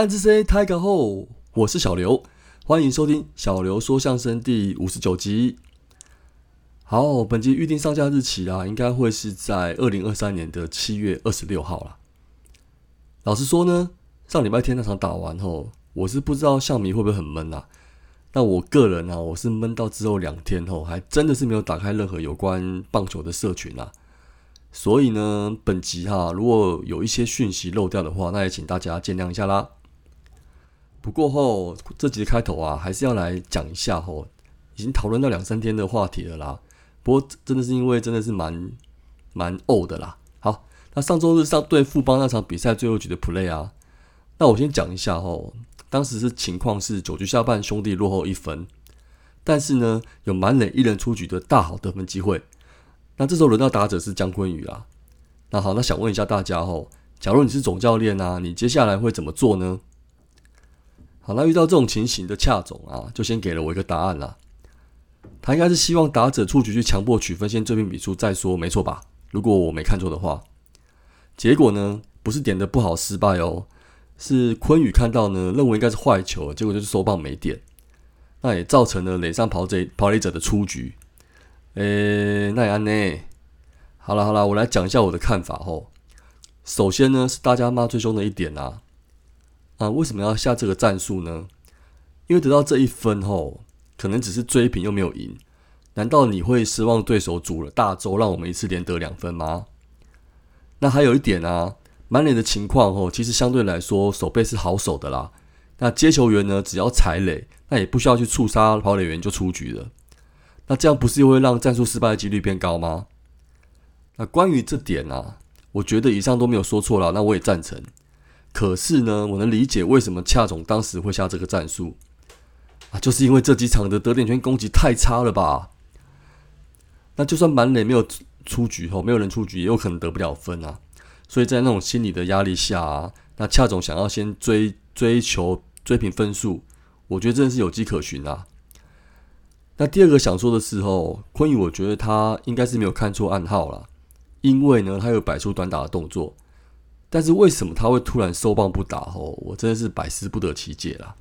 暗之 C 太个后，我是小刘，欢迎收听小刘说相声第五十九集。好，本集预定上架日期啊，应该会是在二零二三年的七月二十六号啦。老实说呢，上礼拜天那场打完后，我是不知道象迷会不会很闷啊。那我个人呢，我是闷到之后两天后，还真的是没有打开任何有关棒球的社群啊。所以呢，本集哈，如果有一些讯息漏掉的话，那也请大家见谅一下啦。不过后这集的开头啊，还是要来讲一下吼，已经讨论到两三天的话题了啦。不过真的是因为真的是蛮蛮呕的啦。好，那上周日上对富邦那场比赛最后局的 play 啊，那我先讲一下吼，当时是情况是九局下半兄弟落后一分，但是呢有满垒一人出局的大好得分机会。那这时候轮到打者是姜昆宇啊。那好，那想问一下大家吼，假如你是总教练啊，你接下来会怎么做呢？好，那遇到这种情形的恰总啊，就先给了我一个答案啦。他应该是希望打者出局去强迫取分，先追平比数再说，没错吧？如果我没看错的话，结果呢，不是点的不好失败哦，是昆宇看到呢，认为应该是坏球，结果就是收棒没点，那也造成了垒上跑者跑垒者的出局。诶，那也安呢？好了好了，我来讲一下我的看法吼。首先呢，是大家骂最凶的一点啊，啊，为什么要下这个战术呢？因为得到这一分后，可能只是追平又没有赢，难道你会失望对手煮了大粥，让我们一次连得两分吗？那还有一点啊，满脸的情况哦，其实相对来说守备是好守的啦。那接球员呢，只要踩垒，那也不需要去触杀跑垒员就出局了。那这样不是又会让战术失败的几率变高吗？那关于这点啊，我觉得以上都没有说错了，那我也赞成。可是呢，我能理解为什么恰总当时会下这个战术啊，就是因为这几场的得点圈攻击太差了吧？那就算满垒没有出局后，没有人出局，也有可能得不了分啊。所以在那种心理的压力下啊，那恰总想要先追追求追平分数，我觉得真的是有迹可循啊。那第二个想说的时候，昆宇，我觉得他应该是没有看错暗号了，因为呢，他有摆出短打的动作，但是为什么他会突然收棒不打？吼，我真的是百思不得其解了。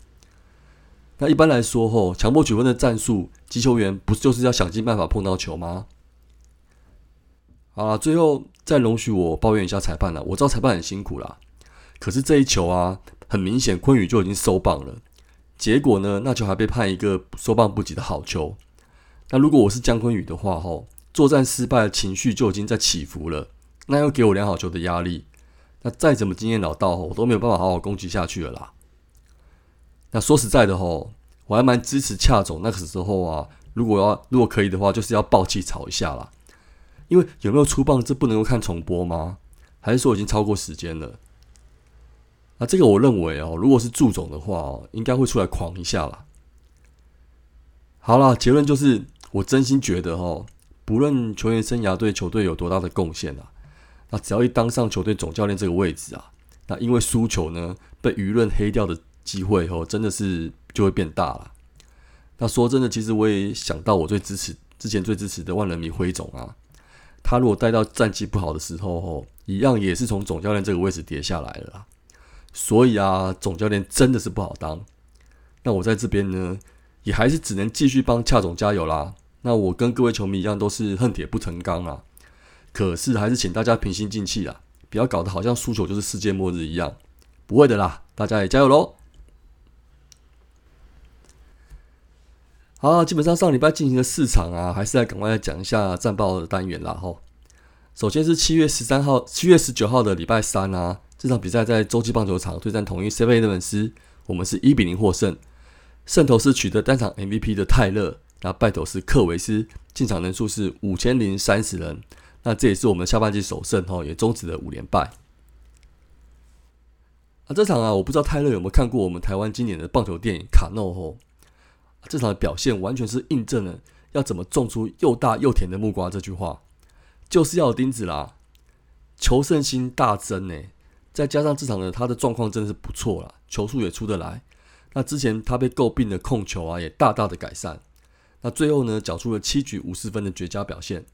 那一般来说，吼，强迫取分的战术，击球员不就是要想尽办法碰到球吗？啊，最后再容许我抱怨一下裁判了，我知道裁判很辛苦啦，可是这一球啊，很明显昆宇就已经收棒了。结果呢？那球还被判一个收棒不及的好球。那如果我是姜昆宇的话，吼，作战失败的情绪就已经在起伏了。那又给我良好球的压力，那再怎么经验老道，我都没有办法好好攻击下去了啦。那说实在的，吼，我还蛮支持恰总那个时候啊。如果要如果可以的话，就是要爆气吵一下啦。因为有没有出棒，这不能够看重播吗？还是说已经超过时间了？那这个我认为哦，如果是祝总的话哦，应该会出来狂一下啦。好了，结论就是，我真心觉得哦，不论球员生涯对球队有多大的贡献啊，那只要一当上球队总教练这个位置啊，那因为输球呢被舆论黑掉的机会哦，真的是就会变大了。那说真的，其实我也想到我最支持之前最支持的万人迷辉总啊，他如果待到战绩不好的时候哦，一样也是从总教练这个位置跌下来了。所以啊，总教练真的是不好当。那我在这边呢，也还是只能继续帮恰总加油啦。那我跟各位球迷一样，都是恨铁不成钢啊。可是还是请大家平心静气啦，不要搞得好像输球就是世界末日一样。不会的啦，大家也加油喽！好，基本上上礼拜进行的四场啊，还是来赶快来讲一下战报的单元啦。吼，首先是七月十三号、七月十九号的礼拜三啊。这场比赛在洲际棒球场对战统一 CBA 的粉丝，我们是一比零获胜。胜投是取得单场 MVP 的泰勒，那败投是克维斯，进场人数是五千零三十人。那这也是我们下半季首胜哈，也终止了五连败。啊，这场啊，我不知道泰勒有没有看过我们台湾经典的棒球电影《卡诺》吼。这场的表现完全是印证了要怎么种出又大又甜的木瓜这句话，就是要钉子啦，求胜心大增呢。再加上这场呢，他的状况真的是不错了，球速也出得来。那之前他被诟病的控球啊，也大大的改善。那最后呢，缴出了七局五十分的绝佳表现。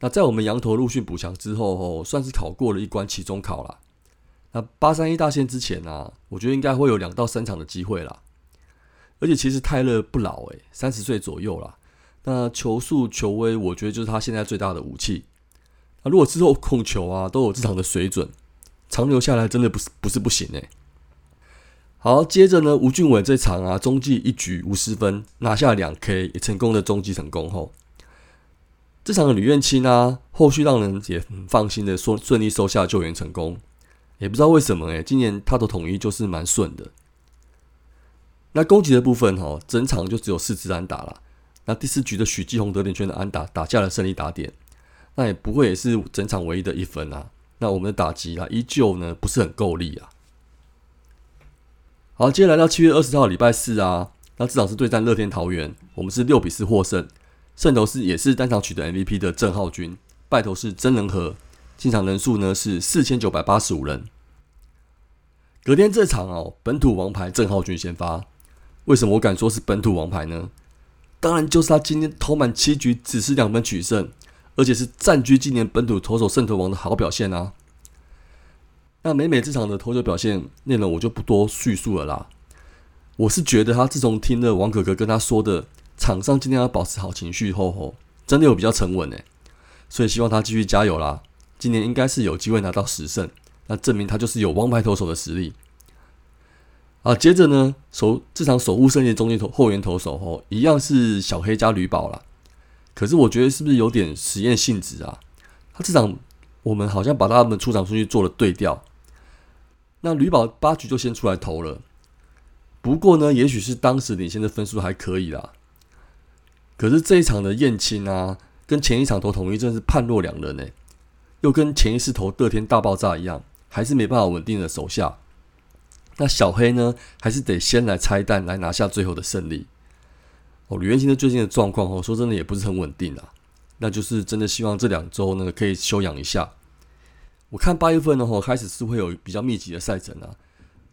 那在我们羊头陆逊补强之后，哦，算是考过了一关期中考了。那八三一大线之前啊，我觉得应该会有两到三场的机会啦。而且其实泰勒不老诶，三十岁左右啦。那球速球威，我觉得就是他现在最大的武器。那如果之后控球啊都有这场的水准，长留下来真的不是不是不行诶。好，接着呢，吴俊伟这场啊，中继一局无失分，拿下两 K，也成功的中继成功后，这场的吕彦青呢，后续让人也很放心的说顺利收下救援成功，也不知道为什么诶，今年他的统一就是蛮顺的。那攻击的部分哈，整场就只有四支安打了。那第四局的许继宏得点圈的安打打下了胜利打点，那也不会也是整场唯一的一分啊。那我们的打击啊，依旧呢不是很够力啊。好，接下来到七月二十号礼拜四啊，那这场是对战乐天桃园，我们是六比四获胜，胜投是也是单场取得 MVP 的郑浩君，败投是真人和，进场人数呢是四千九百八十五人。隔天这场哦，本土王牌郑浩君先发。为什么我敢说是本土王牌呢？当然就是他今天投满七局，只是两分取胜，而且是占据今年本土投手胜投王的好表现啊！那美美这场的投球表现内容我就不多叙述了啦。我是觉得他自从听了王可可跟他说的场上今天要保持好情绪后吼，真的有比较沉稳诶，所以希望他继续加油啦！今年应该是有机会拿到十胜，那证明他就是有王牌投手的实力。啊，接着呢，守这场守护胜利的中间投后援投手吼，一样是小黑加吕宝了。可是我觉得是不是有点实验性质啊？他这场我们好像把他们出场顺序做了对调。那吕宝八局就先出来投了，不过呢，也许是当时领先的分数还可以啦。可是这一场的燕青啊，跟前一场投统一真是判若两人呢，又跟前一次投乐天大爆炸一样，还是没办法稳定的手下。那小黑呢，还是得先来拆弹，来拿下最后的胜利。哦，吕彦青的最近的状况哦，说真的也不是很稳定啊。那就是真的希望这两周呢可以休养一下。我看八月份呢，吼开始是会有比较密集的赛程啊，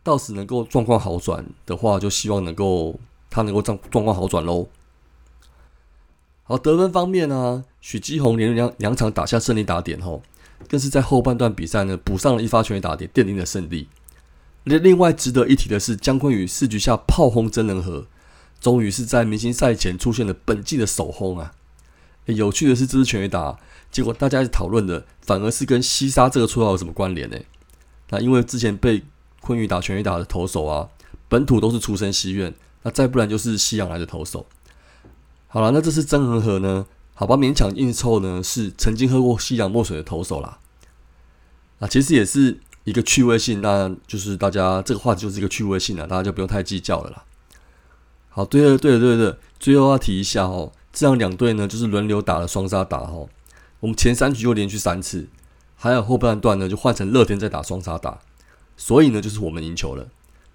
到时能够状况好转的话，就希望能够他能够状状况好转喽。好，得分方面呢，许基宏连两两场打下胜利打点后，更是在后半段比赛呢补上了一发全垒打点，奠定了胜利。另另外值得一提的是，姜昆宇四局下炮轰真人和，终于是在明星赛前出现了本季的首轰啊！有趣的是，这支全垒打，结果大家讨论的反而是跟西沙这个绰号有什么关联呢？那因为之前被昆宇打全垒打的投手啊，本土都是出身西院，那再不然就是西洋来的投手。好了，那这次曾恒和呢？好吧，勉强硬凑呢，是曾经喝过西洋墨水的投手啦。啊，其实也是。一个趣味性，那就是大家这个话题就是一个趣味性了，大家就不用太计较了啦。好，对了，对了，对了，最后要提一下哦，这样两队呢就是轮流打了双杀打哦。我们前三局就连续三次，还有后半段呢就换成乐天在打双杀打，所以呢就是我们赢球了。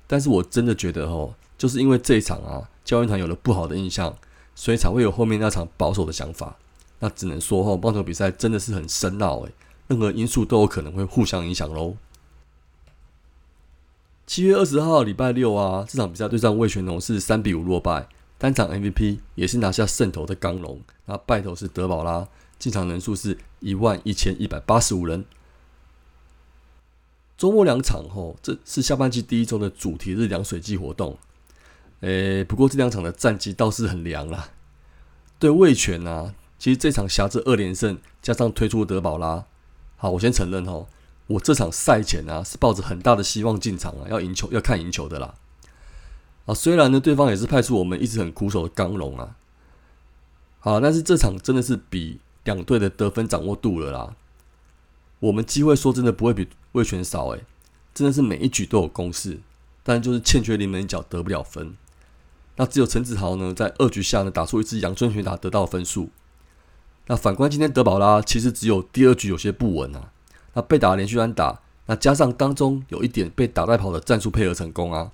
但是我真的觉得哦，就是因为这一场啊，教练团有了不好的印象，所以才会有后面那场保守的想法。那只能说哈，棒球比赛真的是很深奥诶，任何因素都有可能会互相影响喽。七月二十号礼拜六啊，这场比赛对战魏全龙是三比五落败，单场 MVP 也是拿下胜投的刚龙，那败投是德保拉，进场人数是一万一千一百八十五人。周末两场后，这是下半季第一周的主题日凉水季活动。诶，不过这两场的战绩倒是很凉啦。对魏全啊，其实这场挟着二连胜，加上推出德保拉，好，我先承认哦。我这场赛前啊，是抱着很大的希望进场啊，要赢球，要看赢球的啦。啊，虽然呢，对方也是派出我们一直很苦手的刚龙啊，好，但是这场真的是比两队的得分掌握度了啦。我们机会说真的不会比魏权少诶，真的是每一局都有攻势，但就是欠缺临门一脚得不了分。那只有陈子豪呢，在二局下呢打出一支阳春拳打得到分数。那反观今天德保拉，其实只有第二局有些不稳啊。那被打连续安打，那加上当中有一点被打带跑的战术配合成功啊。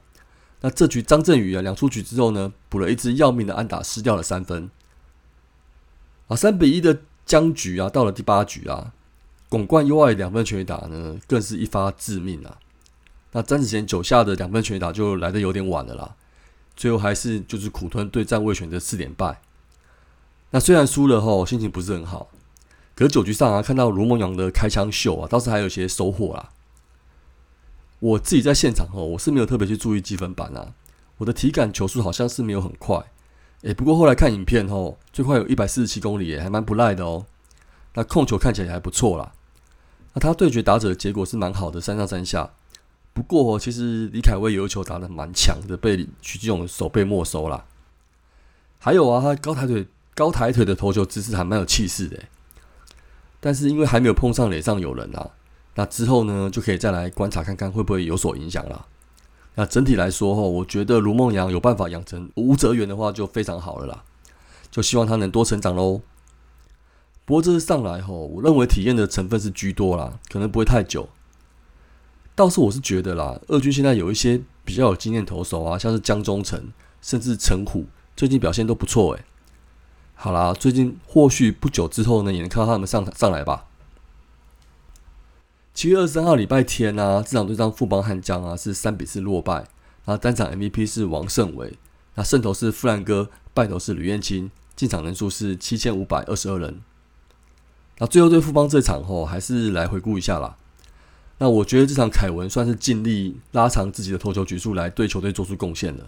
那这局张振宇啊两出局之后呢，补了一支要命的安打，失掉了三分。啊，三比一的僵局啊，到了第八局啊，巩冠右外两分全垒打呢，更是一发致命啊。那詹子贤九下的两分全垒打就来的有点晚了啦，最后还是就是苦吞对战未选择四连败。那虽然输了后，心情不是很好。可是九局上啊，看到卢梦阳的开枪秀啊，倒是还有些收获啦。我自己在现场哦，我是没有特别去注意积分板啊。我的体感球速好像是没有很快，诶，不过后来看影片吼，最快有一百四十七公里，还蛮不赖的哦。那控球看起来还不错啦。那他对决打者的结果是蛮好的，三上三下。不过其实李凯威有一球打的蛮强的，被许继勇手被没收了。还有啊，他高抬腿高抬腿的投球姿势还蛮有气势的。但是因为还没有碰上脸上有人啊，那之后呢就可以再来观察看看会不会有所影响了。那整体来说吼，我觉得卢梦阳有办法养成吴泽源的话就非常好了啦，就希望他能多成长喽。不过这次上来吼，我认为体验的成分是居多啦，可能不会太久。倒是我是觉得啦，二军现在有一些比较有经验投手啊，像是江中诚，甚至陈虎，最近表现都不错诶。好啦，最近或许不久之后呢，也能看到他们上上来吧。七月二十三号礼拜天啊，这场对战富邦悍将啊是三比四落败。那单场 MVP 是王胜伟，那胜投是富兰哥，败投是吕彦青，进场人数是七千五百二十二人。那最后对富邦这场后，还是来回顾一下啦。那我觉得这场凯文算是尽力拉长自己的投球局数来对球队做出贡献了。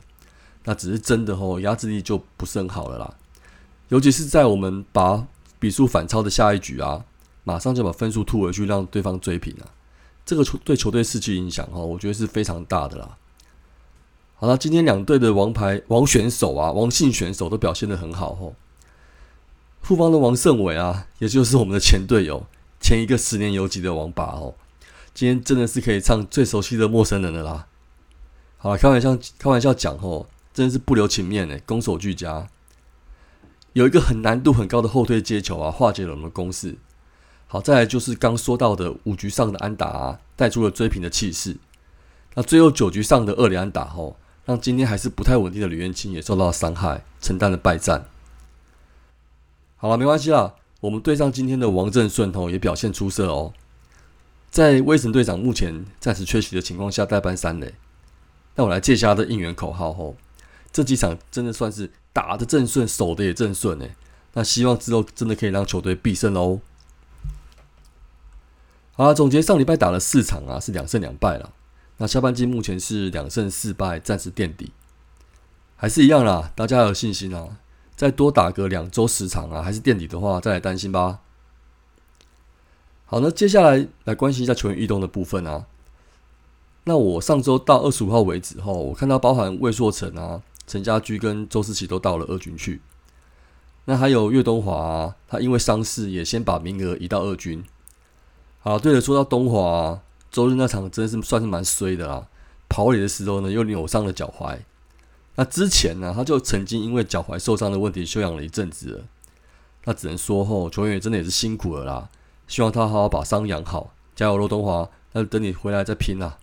那只是真的吼，压制力就不是很好了啦。尤其是在我们把比数反超的下一局啊。马上就把分数吐回去，让对方追平啊！这个球对球队士气影响哈，我觉得是非常大的啦。好了，今天两队的王牌王选手啊，王姓选手都表现的很好哦。富方的王胜伟啊，也就是我们的前队友，前一个十年游击的王八哦，今天真的是可以唱最熟悉的陌生人的啦。好了，开玩笑开玩笑讲哦，真的是不留情面诶，攻守俱佳，有一个很难度很高的后退接球啊，化解了我们的攻势。好，再来就是刚说到的五局上的安打，带出了追平的气势。那最后九局上的二连安打后，让今天还是不太稳定的吕彦青也受到了伤害，承担了败战。好了，没关系啦，我们对上今天的王振顺吼也表现出色哦。在威神队长目前暂时缺席的情况下，代班三垒。那我来借下他的应援口号吼，这几场真的算是打的正顺，守的也正顺诶。那希望之后真的可以让球队必胜喽。好，总结上礼拜打了四场啊，是两胜两败了。那下半季目前是两胜四败，暂时垫底，还是一样啦。大家有信心啊，再多打个两周十场啊，还是垫底的话，再来担心吧。好，那接下来来关心一下球员异动的部分啊。那我上周到二十五号为止后，我看到包含魏硕成啊、陈家驹跟周思齐都到了二军去。那还有岳东华，他因为伤势也先把名额移到二军。啊，对了，说到东华，周日那场真是算是蛮衰的啦。跑垒的时候呢，又扭伤了脚踝。那之前呢，他就曾经因为脚踝受伤的问题休养了一阵子。那只能说，吼，球员也真的也是辛苦了啦。希望他好好把伤养好，加油，罗东华。那等你回来再拼啦。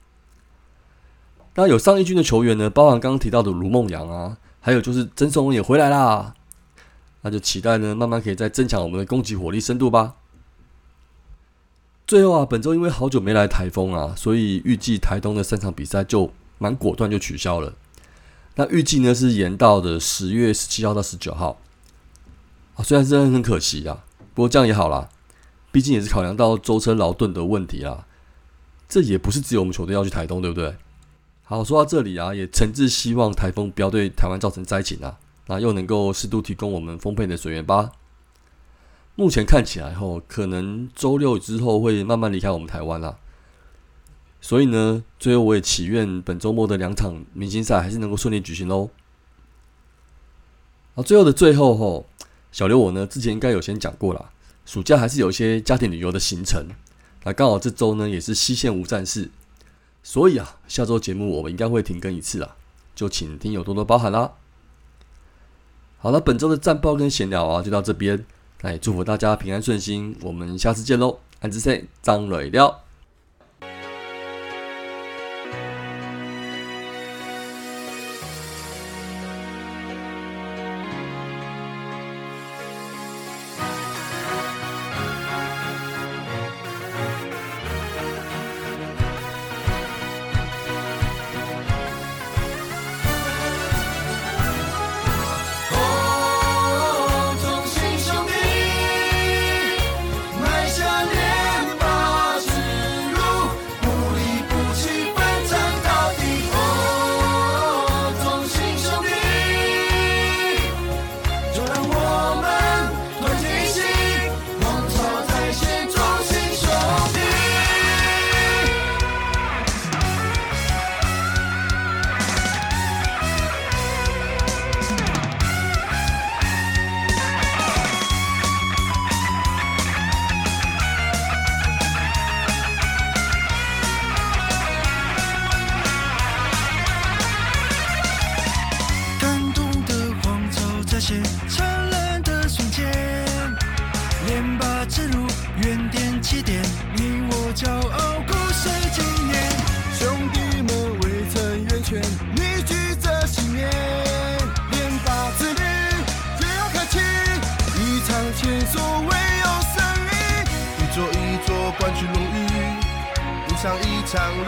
那有上一军的球员呢，包含刚刚提到的卢梦阳啊，还有就是曾松也回来啦。那就期待呢，慢慢可以再增强我们的攻击火力深度吧。最后啊，本周因为好久没来台风啊，所以预计台东的三场比赛就蛮果断就取消了。那预计呢是延到的十月十七号到十九号。啊，虽然真的很可惜啊，不过这样也好啦，毕竟也是考量到舟车劳顿的问题啊。这也不是只有我们球队要去台东，对不对？好，说到这里啊，也诚挚希望台风不要对台湾造成灾情啊，那又能够适度提供我们丰沛的水源吧。目前看起来，吼，可能周六之后会慢慢离开我们台湾啦。所以呢，最后我也祈愿本周末的两场明星赛还是能够顺利举行喽。啊，最后的最后，吼，小刘我呢之前应该有先讲过了，暑假还是有一些家庭旅游的行程。那刚好这周呢也是西线无战事，所以啊，下周节目我们应该会停更一次啊，就请听友多多包涵啦。好了，本周的战报跟闲聊啊，就到这边。来祝福大家平安顺心，我们下次见喽！安之 C 张磊料。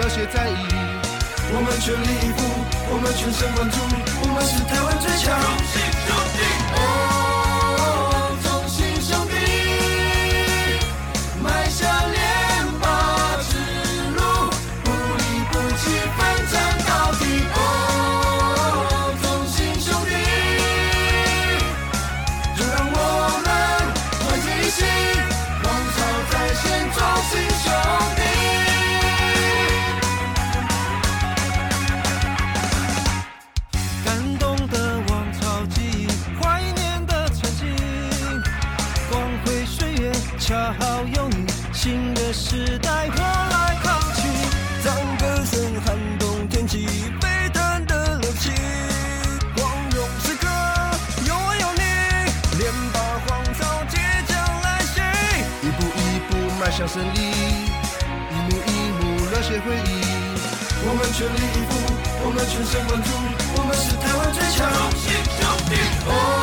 些在意我们全力以赴我们全神贯注我们是台湾最强。荣幸荣幸。在相声里，一幕一幕热血回忆。我们全力以赴，我们全神贯注，我们是台湾最强。兄弟。